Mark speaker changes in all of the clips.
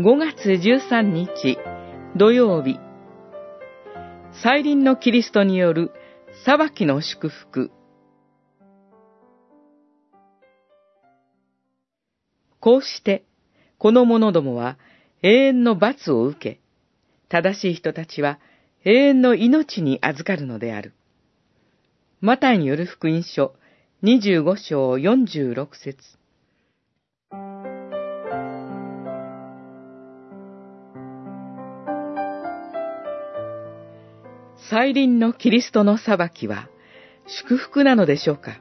Speaker 1: 5月13日土曜日。再臨のキリストによる裁きの祝福。こうして、この者どもは永遠の罰を受け、正しい人たちは永遠の命に預かるのである。マタイによる福音書25章46節。再臨のキリストの裁きは祝福なのでしょうか？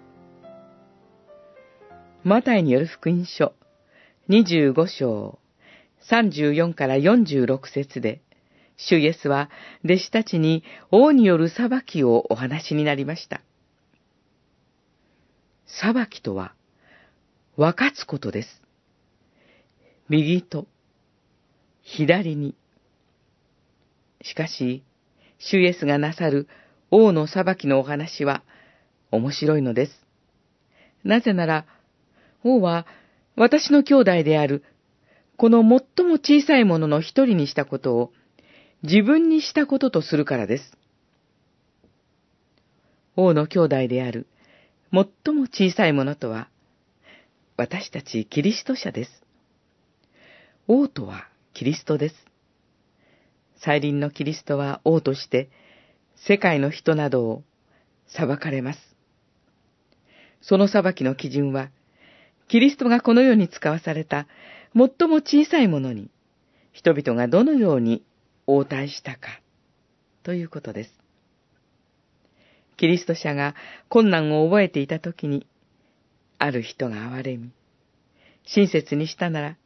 Speaker 1: マタイによる福音書25章34から46節で、主イエスは弟子たちに王による裁きをお話になりました。裁きとは、分かつことです。右と左に。しかし、主イエスがなさる王の裁きのお話は面白いのです。なぜなら、王は私の兄弟である、この最も小さいものの一人にしたことを自分にしたこととするからです。王の兄弟である、最も小さいものとは、私たちキリスト者です。王とはキリストです。再臨のキリストは王として、世界の人などを裁かれます。その裁きの基準は、キリストがこの世に使わされた最も小さいものに、人々がどのように応対したか、ということです。キリスト者が困難を覚えていたときに、ある人が憐れみ、親切にしたなら、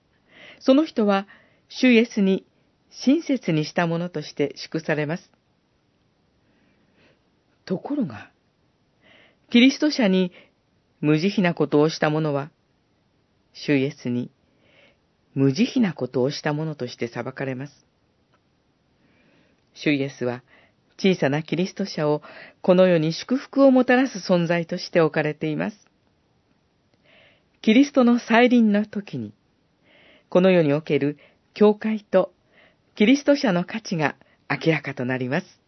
Speaker 1: その人は、主イエスに親切にしたものとして祝されます。ところが、キリスト者に無慈悲なことをした者は、主イエスに無慈悲なことをした者として裁かれます。主イエスは小さなキリスト者をこの世に祝福をもたらす存在として置かれています。キリストの再臨の時に、この世における教会とキリスト者の価値が明らかとなります。